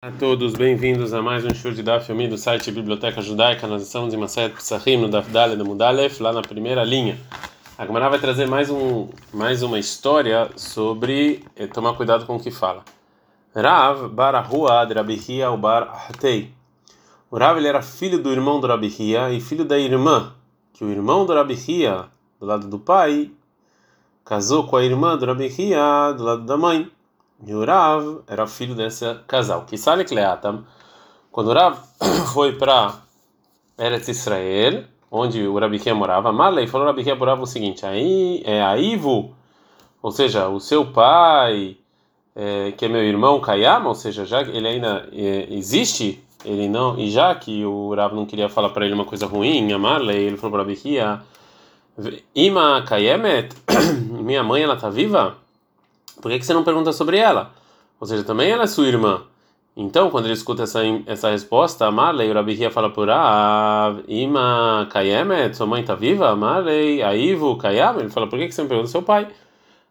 a todos, bem-vindos a mais um show de Daf Yomi do site Biblioteca Judaica. Nós estamos em Masayat Psachim, no Daf Dale da Mudalef, lá na primeira linha. A Gemara vai trazer mais, um, mais uma história sobre eh, tomar cuidado com o que fala. Rav Barahua de Rabihia Bar Ahtei. O Rav ele era filho do irmão do Rabihia e filho da irmã, que o irmão do Rabihia, do lado do pai, casou com a irmã do Rabihia, do lado da mãe. E o Rav era filho desse casal. Que sale Kleatam, quando o Rav foi para Eretz Israel, onde o Rabiquia morava, Marley falou o Rabiquia morava o seguinte: aí é Aivo, ou seja, o seu pai, é, que é meu irmão Kayama, ou seja, já ele ainda é, existe, ele não, e já que o Rav não queria falar para ele uma coisa ruim, a Marley, ele falou para Rabiquia: Ima Kayemet, minha mãe ela tá viva? Por que, você não pergunta sobre ela? Ou seja, também ela é sua irmã. Então, quando ele escuta essa, essa resposta, Marley, o Rabi fala por ah, Ima Kayemet, sua mãe está viva? Marley, Aivu Kayam? Ele fala, por que, você não pergunta seu pai?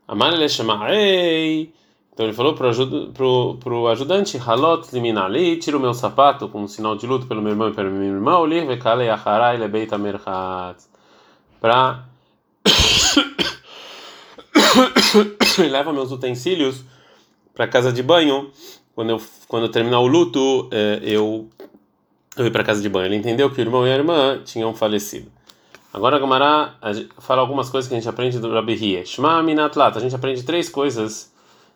A Marley chama Ei. Então ele falou para pro ajudante, Halot liminali, tira o meu sapato como sinal de luto pelo meu irmão e pelo meu irmão, Liv vekale acharai lebeita merchat. Para leva meus utensílios para casa de banho. Quando eu, quando eu terminar o luto, é, eu, eu ir para casa de banho. Ele entendeu que o irmão e a irmã tinham falecido. Agora a fala algumas coisas que a gente aprende do Rabi Hia. Shema minatlat. A gente aprende três coisas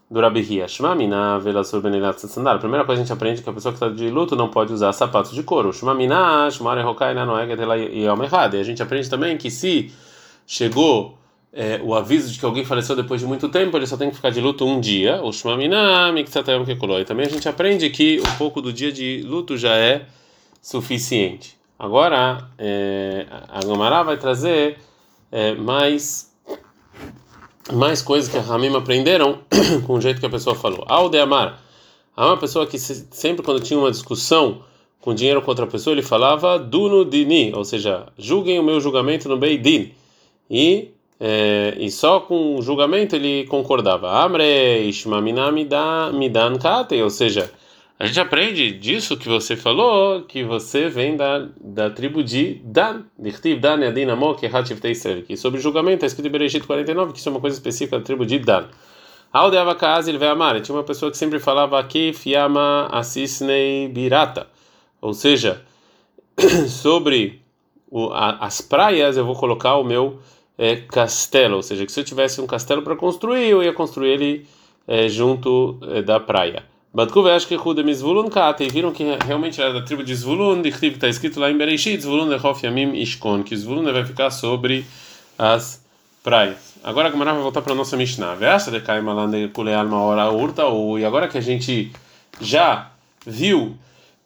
do Rabi Hia. Shema mina velasur benelat sandal. A primeira coisa a gente aprende é que a pessoa que está de luto não pode usar sapatos de couro. Shema mina shmare hokai na noeget e a gente aprende também que se chegou é, o aviso de que alguém faleceu depois de muito tempo, ele só tem que ficar de luto um dia. O E também a gente aprende que um pouco do dia de luto já é suficiente. Agora, é, a Gomara vai trazer é, mais, mais coisas que a Ramim aprenderam com o jeito que a pessoa falou. Aldeamar, há uma pessoa que sempre quando tinha uma discussão com dinheiro com outra pessoa, ele falava Duno Dini, ou seja, julguem o meu julgamento no Beidin. E é, e só com o julgamento ele concordava. Amre midan kate, ou seja, a gente aprende disso que você falou, que você vem da, da tribo de Dan, Dan que sobre julgamento está escrito em Bereshit 49, que isso é uma coisa específica da tribo de Dan. Aldeava casa ele amar. Tinha uma pessoa que sempre falava aqui, fiama assisnei birata, ou seja, sobre o, a, as praias eu vou colocar o meu é, castelo, ou seja, que se eu tivesse um castelo para construir, eu ia construir ele é, junto é, da praia. Batkuve acho que Hudem Zvulun Kate, viram que realmente era da tribo de Zvulun, de que está escrito lá em Bereshit, Zvulun Lechof Yamim Ishkon, que Zvulun vai ficar sobre as praias. Agora a Gamara vai voltar para a nossa Mishnah. Versa de Kaimalande Kule Alma Ora Urta, e agora que a gente já viu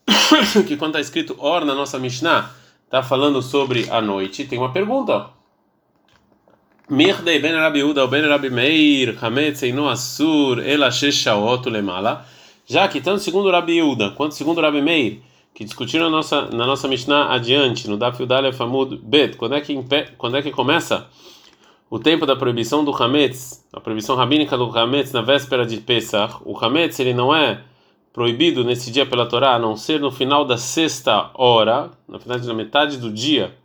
que quando está escrito Or na nossa Mishnah, está falando sobre a noite, tem uma pergunta. Mirdei ben Rabi Uda ben Rabi Meir, Hametz Eino Asur, Ela Sheshaot Lemala. Já que tanto segundo Rabi Uda quanto segundo Rabi Meir, que discutiram na nossa, na nossa Mishnah adiante, no Daf Yudale Famud Bet, quando é, que, quando é que começa o tempo da proibição do Hametz, a proibição rabínica do Hametz na véspera de Pesach, o Hametz ele não é proibido nesse dia pela Torá, a não ser no final da sexta hora, na final da metade do dia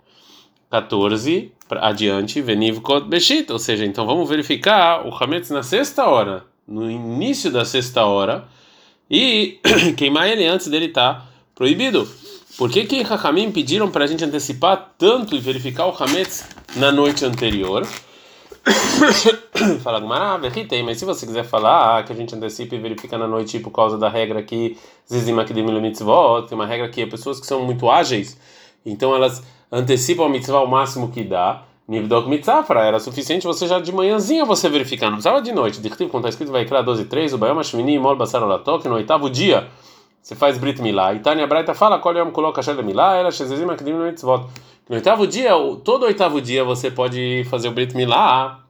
14 adiante, Venivkot Beshit, ou seja, então vamos verificar o Hametz na sexta hora, no início da sexta hora, e queimar ele antes dele estar tá proibido. Por que que Hakamim pediram para a gente antecipar tanto e verificar o Hametz na noite anterior? Fala Gumara, tem, mas se você quiser falar ah, que a gente antecipa e verifica na noite por causa da regra que Zizima Akdemil Mitzvot, tem uma regra que pessoas que são muito ágeis, então elas antecipa a mitzvah ao máximo que dá. Nivdok mitzafra, era suficiente você já de manhãzinha você verificar, não precisava de noite. Dictivo, quando está escrito vai criar 12 3, o Bayom Hashmini Mol Basar no oitavo dia você faz Brit Milá. E Tânia Braita fala, é o coloca Shel Milá, ela Shezezim Akdim mitzvot. No oitavo dia, todo oitavo dia você pode fazer o Brit Milá,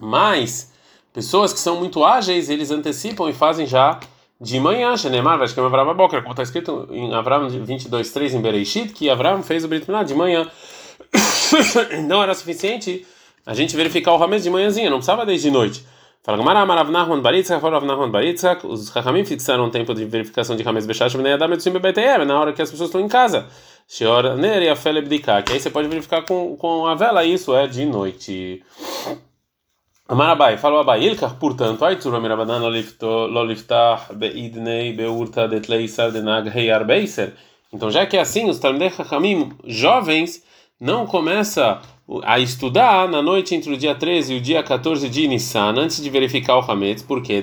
mas pessoas que são muito ágeis, eles antecipam e fazem já de manhã, Shenemar, que Avram Boker, como está escrito em Avram 22:3 em Bereishit, que Avram fez o Brit Milá de manhã. não era suficiente a gente verificar o Hametz de manhãzinha, não precisava desde noite. Fala Gamara, Marav Nachman Baritzak, Rav Nachman Baritzak, os Chachamim fixaram um tempo de verificação de Hametz Beshash Bnei Adam Etzim Bebeteem, na hora que as pessoas estão em casa. Sheor Ner e a Fele Bdika, que aí você pode verificar com, com a vela, isso é de noite. Amarabai, falou Abai, Ilkar, portanto, Aitzur Amirabadan Loliftah Beidnei Beurta Detleisar Denag Heiar Beiser. Então, já que é assim, os Talmudei Chachamim jovens não começa a estudar na noite entre o dia 13 e o dia 14 de Nissan, antes de verificar o Hametz, porque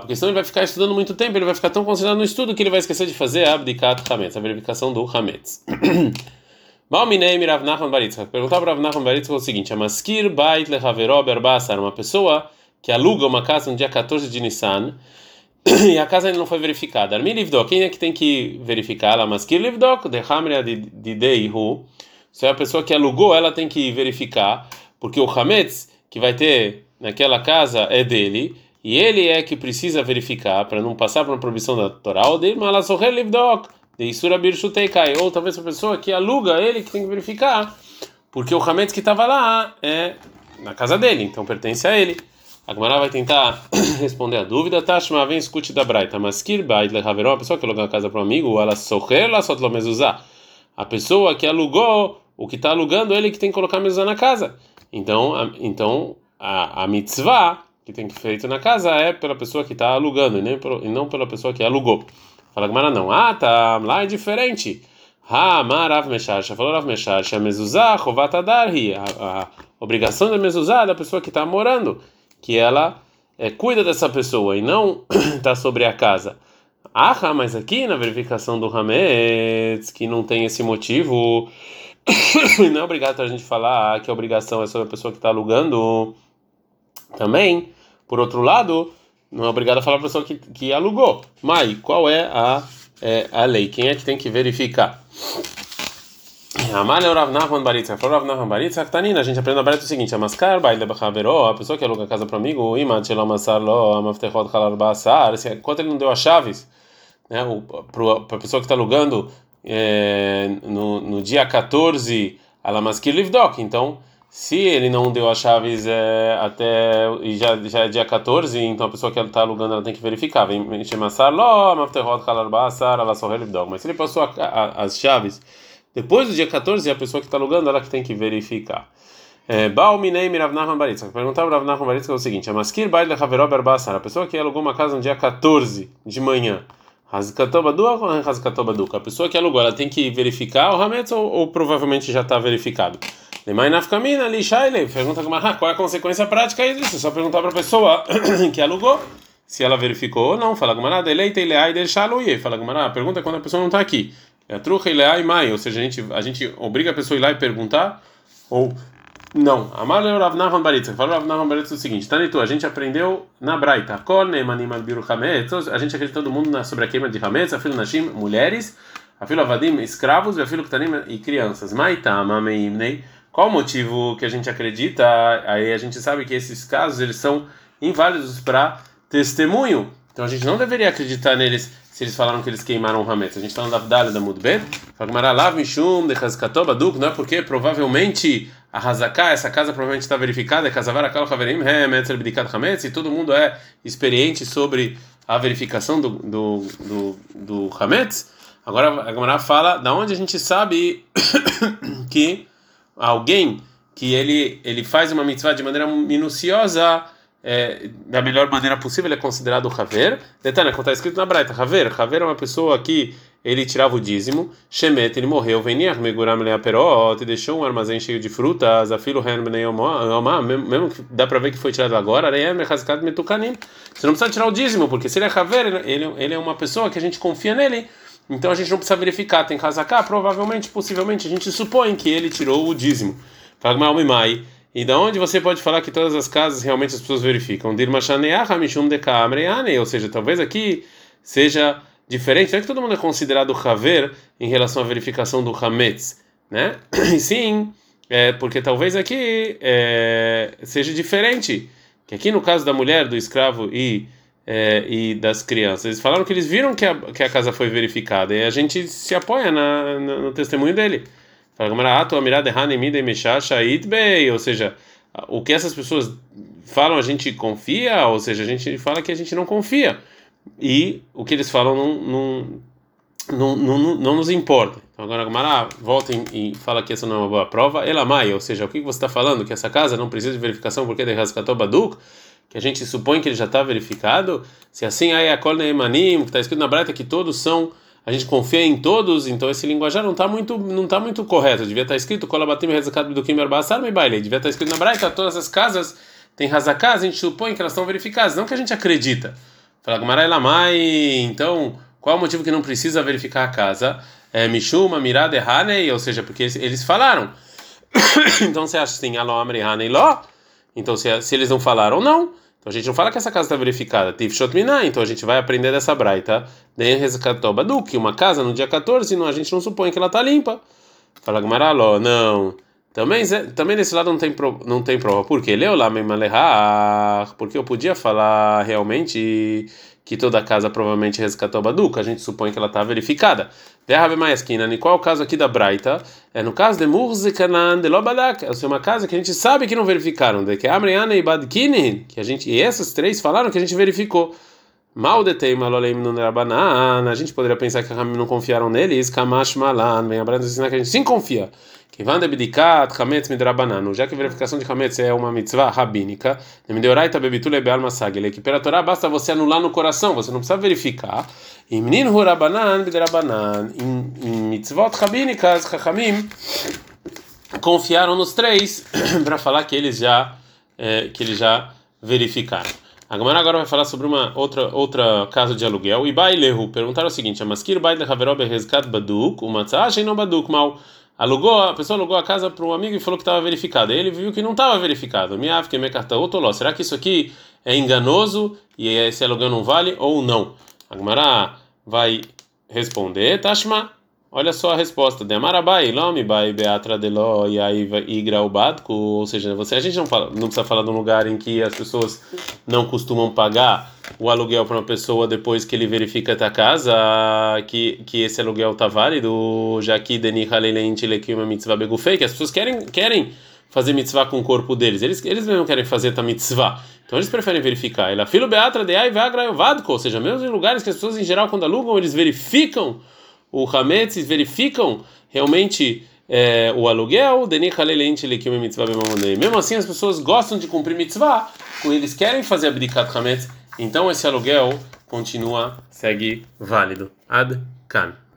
porque senão ele vai ficar estudando muito tempo, ele vai ficar tão concentrado no estudo que ele vai esquecer de fazer a abdicat Hametz, a verificação do Hametz. Balminei Rav Nachman Baritzak. Perguntar para Rav Nachman Baritzak o seguinte: Amaskir Bait Lehavero Berbasar, uma pessoa que aluga uma casa no dia 14 de Nissan e a casa ainda não foi verificada. Armin Livdok, quem é que tem que verificar? Ela Maskir Livdok, de Hamria de Deihu. Se é a pessoa que alugou, ela tem que verificar, porque o Hametz que vai ter naquela casa é dele, e ele é que precisa verificar para não passar por uma proibição da Torá, ou dele, mas ela Livdok, de Isura Birshuteikai, ou talvez a pessoa que aluga, ele que tem que verificar, porque o Hametz que estava lá é na casa dele, então pertence a ele. A Gemara vai tentar responder a dúvida. Tashma, vem escute da Braita. Maskir Bait Lehaveró, a pessoa que alugou a casa para um amigo, ela socher la só mezuzá. A pessoa que alugou, o que está alugando, ele que tem que colocar mezuzá na casa. Então, a, então a, a mitzvah que tem que feito na casa é pela pessoa que está alugando e, nem e não pela pessoa que alugou. Fala Gemara não. Ah, tá, lá é diferente. Ha, Marav Mesharsha, falou Rav Mesharsha, mezuzá, chovatadar a obrigação da mezuzá é da pessoa que está morando que ela é, cuida dessa pessoa e não está sobre a casa. Ah, mas aqui na verificação do Hametz, que não tem esse motivo, não é obrigado a gente falar que a obrigação é sobre a pessoa que está alugando. Também, por outro lado, não é obrigado a falar para a pessoa que, que alugou. Mas qual é a, é a lei? Quem é que tem que verificar? Amalha é Rav Nachman Baritzak. Falou Rav Nachman Baritzak, Tanina. A gente aprende na Baritzak o seguinte: Amaskar, baile bachavero, a pessoa que aluga a casa para o amigo, imad shelo amassar lo, amaftechot halar basar. Enquanto ele não deu as chaves, né, para a pessoa que está alugando é, no, no dia 14, alamaskir livdok. Então, se ele não deu as chaves é, até já, já é dia 14, então a pessoa que está alugando ela tem que verificar. Mas se ele passou a, a, as chaves depois do dia 14, a pessoa que está alugando, ela que tem que verificar. É, Bauminei Mirav Nahman Baritzak. Perguntar para Rav Nahman Baritzak é o seguinte: A Maskir Baile a pessoa que alugou uma casa no dia 14 de manhã, Hazkatoba Duak ou Hazkatoba Duka? A pessoa que alugou, ela tem que verificar o Hametz ou, ou provavelmente já está verificado? Lemai Nafkamina, Lishaile. Pergunta qual é a consequência prática disso? Só perguntar para a pessoa que alugou se ela verificou ou não. Fala Gumará, deleite Ileai Dershaluye. Fala Gumará, pergunta quando a pessoa não está aqui. É trucha e mai, ou seja, a gente, a gente obriga a pessoa a ir lá e perguntar, ou não. Amar Rav Nahman Baritza. Falou Rav Nahman Baritza o seguinte: Tanitu, a gente aprendeu na Braita. Kol neimanim biru hametz. A gente acredita todo mundo na, sobre a queima de hametz. Afilo nashim, mulheres. Afilo avadim, escravos. E afilo ktanim, e crianças. Maitama meimnei. Qual o motivo que a gente acredita? Aí a gente sabe que esses casos eles são inválidos para testemunho. Então a gente não deveria acreditar neles se eles falaram que eles queimaram o Hametz. A gente está no Davdalha da Mudbet. Fagmaralav Mishum de não é porque provavelmente a Hazaká, essa casa provavelmente está verificada, é e todo mundo é experiente sobre a verificação do, do, do, do Hametz. Agora a Gamara fala da onde a gente sabe que alguém que ele, ele faz uma mitzvah de maneira minuciosa é, da melhor maneira possível, ele é considerado Haver. Detalhe, como está escrito na Braita, Haver. Haver é uma pessoa que ele tirava o dízimo, Shemet, ele morreu, venia, Meguram Leaperot, deixou um armazém cheio de frutas, Afilo mesmo que dá para ver que foi tirado agora, Metukanim. Você não precisa tirar o dízimo, porque se ele é Haver, ele, ele é uma pessoa que a gente confia nele. Então a gente não precisa verificar, tem cá, provavelmente, possivelmente, a gente supõe que ele tirou o dízimo. Fala Mai. E da onde você pode falar que todas as casas realmente as pessoas verificam? Ou seja, talvez aqui seja diferente. Não é que todo mundo é considerado Haver em relação à verificação do Hametz, né? E sim, é, porque talvez aqui é, seja diferente. Que aqui no caso da mulher, do escravo e, é, e das crianças, eles falaram que eles viram que a, que a casa foi verificada e a gente se apoia na, na, no testemunho dele. Ou seja, o que essas pessoas falam a gente confia, ou seja, a gente fala que a gente não confia. E o que eles falam não, não, não, não, não nos importa. Então agora Gamara volta e fala que essa não é uma boa prova. Ela mai, ou seja, o que você está falando? Que essa casa não precisa de verificação porque de Rascatou Baduk, que a gente supõe que ele já está verificado. Se assim aí a Emanim, que está escrito na Braita que todos são a gente confia em todos, então esse linguajar não está muito não tá muito correto. Devia estar tá escrito Kolabatim Rezakat do Kimer Basar baile. Devia estar tá escrito na Braita todas as casas têm Hazaká, a gente supõe que elas estão verificadas, não que a gente acredita. Fala Gamara Elamai, então qual o motivo que não precisa verificar a casa? É Mishuma Mirade Hanei, ou seja, porque eles falaram. então você acha assim, Aló Amri Hanei Ló? Então se, se eles não falaram, não. Então a gente não fala que essa casa está verificada, Tifshot Minah, então a gente vai aprender dessa braita, que uma casa no dia 14, não, a gente não supõe que ela está limpa. Fala Gmaraló, não. Também, também nesse lado não tem, não tem prova. Por quê? Leu lá, porque eu podia falar realmente que toda casa provavelmente resgatou a baduca, a gente supõe que ela está verificada. Derrabe mais esquina, em qual caso aqui da Braita? É no caso de Murzikanan de Lobadak, é uma casa que a gente sabe que não verificaram, de que Amriana e Badkinin, que a gente, e essas três falaram que a gente verificou. Mal detém malolem no a gente poderia pensar que a não confiaram neles, Kamash Malan, vem abraço ensinar que a gente sim confia. Que vanda bidikat chametz midrabanan, já que a verificação de chametz é uma mitzvah rabínica, nemedoraita bebitule bealma sagele, que pela Torá basta você anular no coração, você não precisa verificar. E menino rabanan bidrabanan, em mitzvot rabínicas, chachamim, confiaram nos três para falar que eles já é, que eles já verificaram. A Gamara agora vai falar sobre uma outra outra casa de aluguel. E Bailehu perguntaram o seguinte: Amaskir Baile Haverobe Rezkat Baduk, uma tzah não Baduk mal. Alugou, a pessoa alugou a casa para um amigo e falou que estava verificado. Ele viu que não estava verificado. Miav que me cartão outoló. Será que isso aqui é enganoso e esse aluguel não vale ou não? A Gamara vai responder, Tashma. Olha só a resposta. Demarabai, lomi bai beatra delo e aí ou seja, você a gente não fala, não precisa falar de um lugar em que as pessoas não costumam pagar o aluguel para uma pessoa depois que ele verifica a casa que que esse aluguel tá válido, já que deni halelente uma mitzvah begufei, que as pessoas querem querem fazer mitzvah com o corpo deles. Eles eles mesmo querem fazer a mitzvah. Então eles preferem verificar. Ela filo beatra de ai vagra ou seja, mesmo em lugares que as pessoas em geral quando alugam, eles verificam o Hametz verificam realmente é, o aluguel, mesmo assim as pessoas gostam de cumprir mitzvah, eles querem fazer abdicat Hametz, então esse aluguel continua, segue válido. Ad Kan.